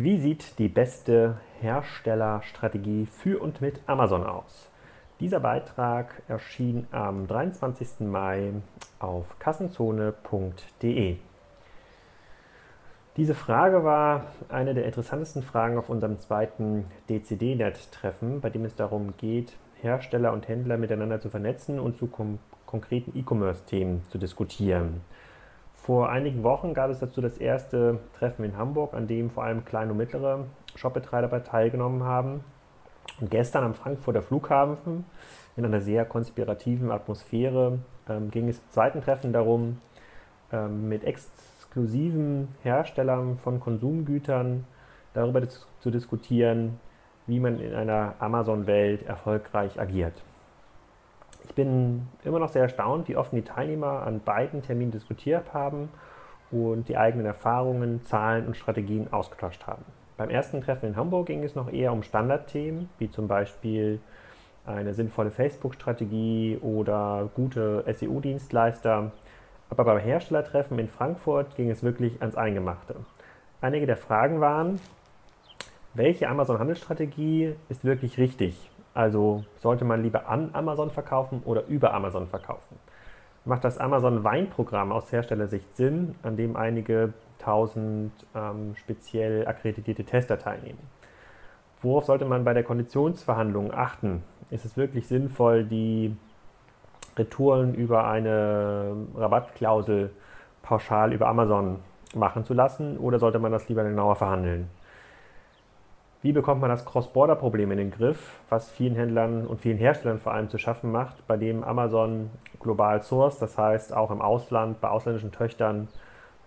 Wie sieht die beste Herstellerstrategie für und mit Amazon aus? Dieser Beitrag erschien am 23. Mai auf kassenzone.de. Diese Frage war eine der interessantesten Fragen auf unserem zweiten DCD-Net-Treffen, bei dem es darum geht, Hersteller und Händler miteinander zu vernetzen und zu konkreten E-Commerce-Themen zu diskutieren. Vor einigen Wochen gab es dazu das erste Treffen in Hamburg, an dem vor allem kleine und mittlere Shopbetreiber teilgenommen haben. Und gestern am Frankfurter Flughafen in einer sehr konspirativen Atmosphäre ähm, ging es im zweiten Treffen darum, ähm, mit exklusiven Herstellern von Konsumgütern darüber zu diskutieren, wie man in einer Amazon-Welt erfolgreich agiert. Ich bin immer noch sehr erstaunt, wie offen die Teilnehmer an beiden Terminen diskutiert haben und die eigenen Erfahrungen, Zahlen und Strategien ausgetauscht haben. Beim ersten Treffen in Hamburg ging es noch eher um Standardthemen, wie zum Beispiel eine sinnvolle Facebook-Strategie oder gute SEO-Dienstleister. Aber beim Herstellertreffen in Frankfurt ging es wirklich ans Eingemachte. Einige der Fragen waren, welche Amazon-Handelsstrategie ist wirklich richtig? Also sollte man lieber an Amazon verkaufen oder über Amazon verkaufen? Macht das Amazon Weinprogramm aus Herstellersicht Sinn, an dem einige tausend ähm, speziell akkreditierte Tester teilnehmen? Worauf sollte man bei der Konditionsverhandlung achten? Ist es wirklich sinnvoll, die Retouren über eine Rabattklausel pauschal über Amazon machen zu lassen oder sollte man das lieber genauer verhandeln? Wie bekommt man das Cross-Border-Problem in den Griff, was vielen Händlern und vielen Herstellern vor allem zu schaffen macht, bei dem Amazon global source, das heißt auch im Ausland bei ausländischen Töchtern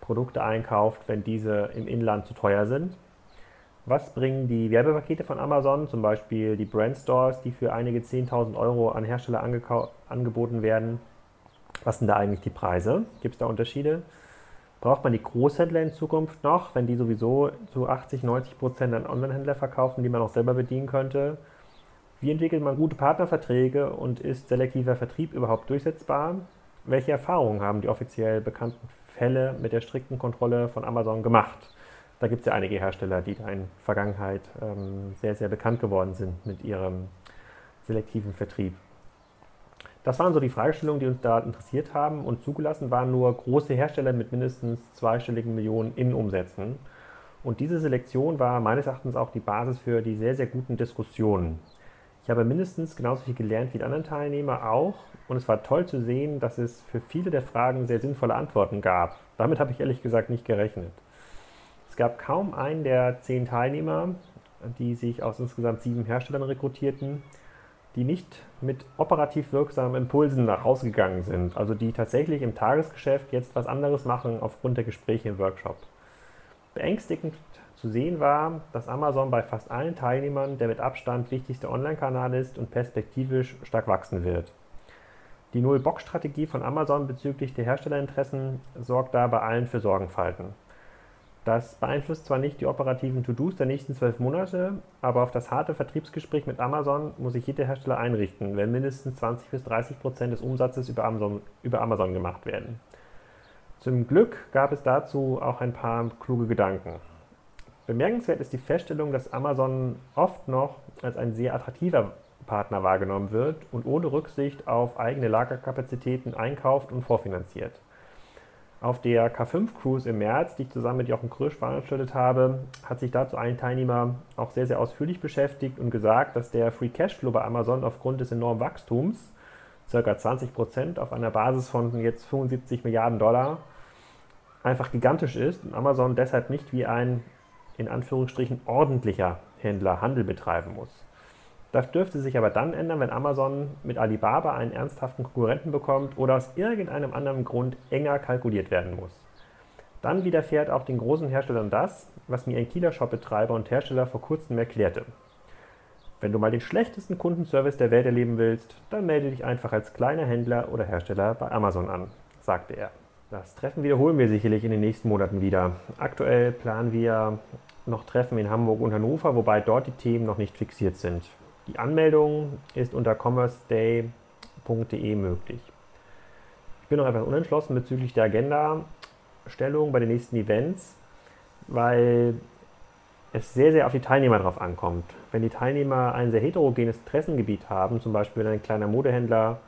Produkte einkauft, wenn diese im Inland zu teuer sind? Was bringen die Werbepakete von Amazon, zum Beispiel die Brand Stores, die für einige 10.000 Euro an Hersteller angeboten werden? Was sind da eigentlich die Preise? Gibt es da Unterschiede? Braucht man die Großhändler in Zukunft noch, wenn die sowieso zu 80, 90 Prozent an Onlinehändler verkaufen, die man auch selber bedienen könnte? Wie entwickelt man gute Partnerverträge und ist selektiver Vertrieb überhaupt durchsetzbar? Welche Erfahrungen haben die offiziell bekannten Fälle mit der strikten Kontrolle von Amazon gemacht? Da gibt es ja einige Hersteller, die da in der Vergangenheit ähm, sehr, sehr bekannt geworden sind mit ihrem selektiven Vertrieb. Das waren so die Fragestellungen, die uns da interessiert haben und zugelassen waren nur große Hersteller mit mindestens zweistelligen Millionen Innenumsätzen. Und diese Selektion war meines Erachtens auch die Basis für die sehr, sehr guten Diskussionen. Ich habe mindestens genauso viel gelernt wie die anderen Teilnehmer auch und es war toll zu sehen, dass es für viele der Fragen sehr sinnvolle Antworten gab. Damit habe ich ehrlich gesagt nicht gerechnet. Es gab kaum einen der zehn Teilnehmer, die sich aus insgesamt sieben Herstellern rekrutierten, die nicht mit operativ wirksamen Impulsen nach Hause gegangen sind, also die tatsächlich im Tagesgeschäft jetzt was anderes machen aufgrund der Gespräche im Workshop. Beängstigend zu sehen war, dass Amazon bei fast allen Teilnehmern der mit Abstand wichtigste Online-Kanal ist und perspektivisch stark wachsen wird. Die Null-Box-Strategie von Amazon bezüglich der Herstellerinteressen sorgt da bei allen für Sorgenfalten. Das beeinflusst zwar nicht die operativen To-Dos der nächsten zwölf Monate, aber auf das harte Vertriebsgespräch mit Amazon muss sich jeder Hersteller einrichten, wenn mindestens 20 bis 30 Prozent des Umsatzes über Amazon, über Amazon gemacht werden. Zum Glück gab es dazu auch ein paar kluge Gedanken. Bemerkenswert ist die Feststellung, dass Amazon oft noch als ein sehr attraktiver Partner wahrgenommen wird und ohne Rücksicht auf eigene Lagerkapazitäten einkauft und vorfinanziert. Auf der K5 Cruise im März, die ich zusammen mit Jochen Krösch veranstaltet habe, hat sich dazu ein Teilnehmer auch sehr, sehr ausführlich beschäftigt und gesagt, dass der Free Cashflow bei Amazon aufgrund des enormen Wachstums, ca. 20 Prozent auf einer Basis von jetzt 75 Milliarden Dollar, einfach gigantisch ist und Amazon deshalb nicht wie ein in Anführungsstrichen ordentlicher Händler Handel betreiben muss. Das dürfte sich aber dann ändern, wenn Amazon mit Alibaba einen ernsthaften Konkurrenten bekommt oder aus irgendeinem anderen Grund enger kalkuliert werden muss. Dann widerfährt auch den großen Herstellern das, was mir ein Kieler Shop-Betreiber und Hersteller vor kurzem erklärte. Wenn du mal den schlechtesten Kundenservice der Welt erleben willst, dann melde dich einfach als kleiner Händler oder Hersteller bei Amazon an, sagte er. Das Treffen wiederholen wir sicherlich in den nächsten Monaten wieder. Aktuell planen wir noch Treffen in Hamburg und Hannover, wobei dort die Themen noch nicht fixiert sind. Die Anmeldung ist unter commerceday.de möglich. Ich bin noch etwas unentschlossen bezüglich der Agenda-Stellung bei den nächsten Events, weil es sehr, sehr auf die Teilnehmer drauf ankommt. Wenn die Teilnehmer ein sehr heterogenes Interessengebiet haben, zum Beispiel wenn ein kleiner Modehändler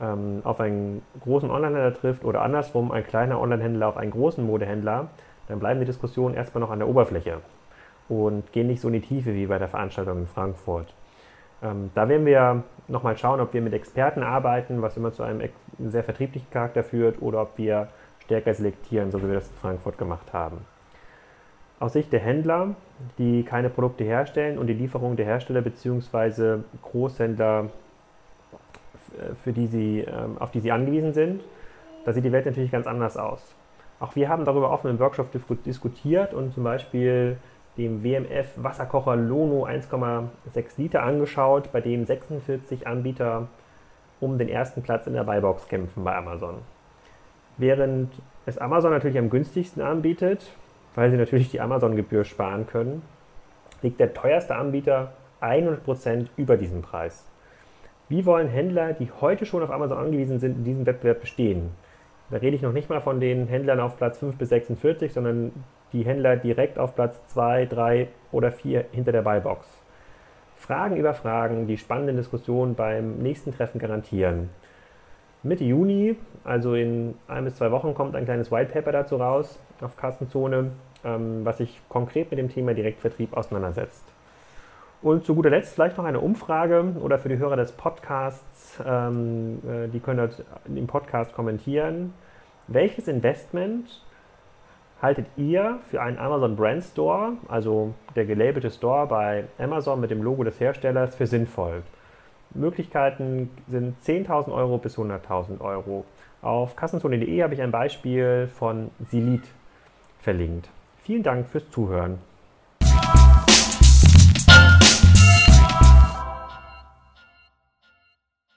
ähm, auf einen großen Onlinehändler trifft oder andersrum ein kleiner Onlinehändler auf einen großen Modehändler, dann bleiben die Diskussionen erstmal noch an der Oberfläche und gehen nicht so in die Tiefe wie bei der Veranstaltung in Frankfurt. Ähm, da werden wir nochmal schauen, ob wir mit Experten arbeiten, was immer zu einem sehr vertrieblichen Charakter führt, oder ob wir stärker selektieren, so wie wir das in Frankfurt gemacht haben. Aus Sicht der Händler, die keine Produkte herstellen und die Lieferung der Hersteller bzw. Großhändler, für die sie, ähm, auf die sie angewiesen sind, da sieht die Welt natürlich ganz anders aus. Auch wir haben darüber offen im Workshop diskutiert und zum Beispiel dem WMF Wasserkocher Lono 1,6 Liter angeschaut, bei dem 46 Anbieter um den ersten Platz in der Buybox kämpfen bei Amazon. Während es Amazon natürlich am günstigsten anbietet, weil sie natürlich die Amazon-Gebühr sparen können, liegt der teuerste Anbieter 100% über diesem Preis. Wie wollen Händler, die heute schon auf Amazon angewiesen sind, in diesem Wettbewerb bestehen? Da rede ich noch nicht mal von den Händlern auf Platz 5 bis 46, sondern die Händler direkt auf Platz 2, 3 oder 4 hinter der Buybox. Fragen über Fragen, die spannende Diskussion beim nächsten Treffen garantieren. Mitte Juni, also in ein bis zwei Wochen, kommt ein kleines White Paper dazu raus auf Kassenzone, ähm, was sich konkret mit dem Thema Direktvertrieb auseinandersetzt. Und zu guter Letzt vielleicht noch eine Umfrage oder für die Hörer des Podcasts, ähm, äh, die können dort im Podcast kommentieren. Welches Investment haltet ihr für einen Amazon Brand Store, also der gelabelte Store bei Amazon mit dem Logo des Herstellers, für sinnvoll? Möglichkeiten sind 10.000 Euro bis 100.000 Euro. Auf kassenzone.de habe ich ein Beispiel von Silit verlinkt. Vielen Dank fürs Zuhören.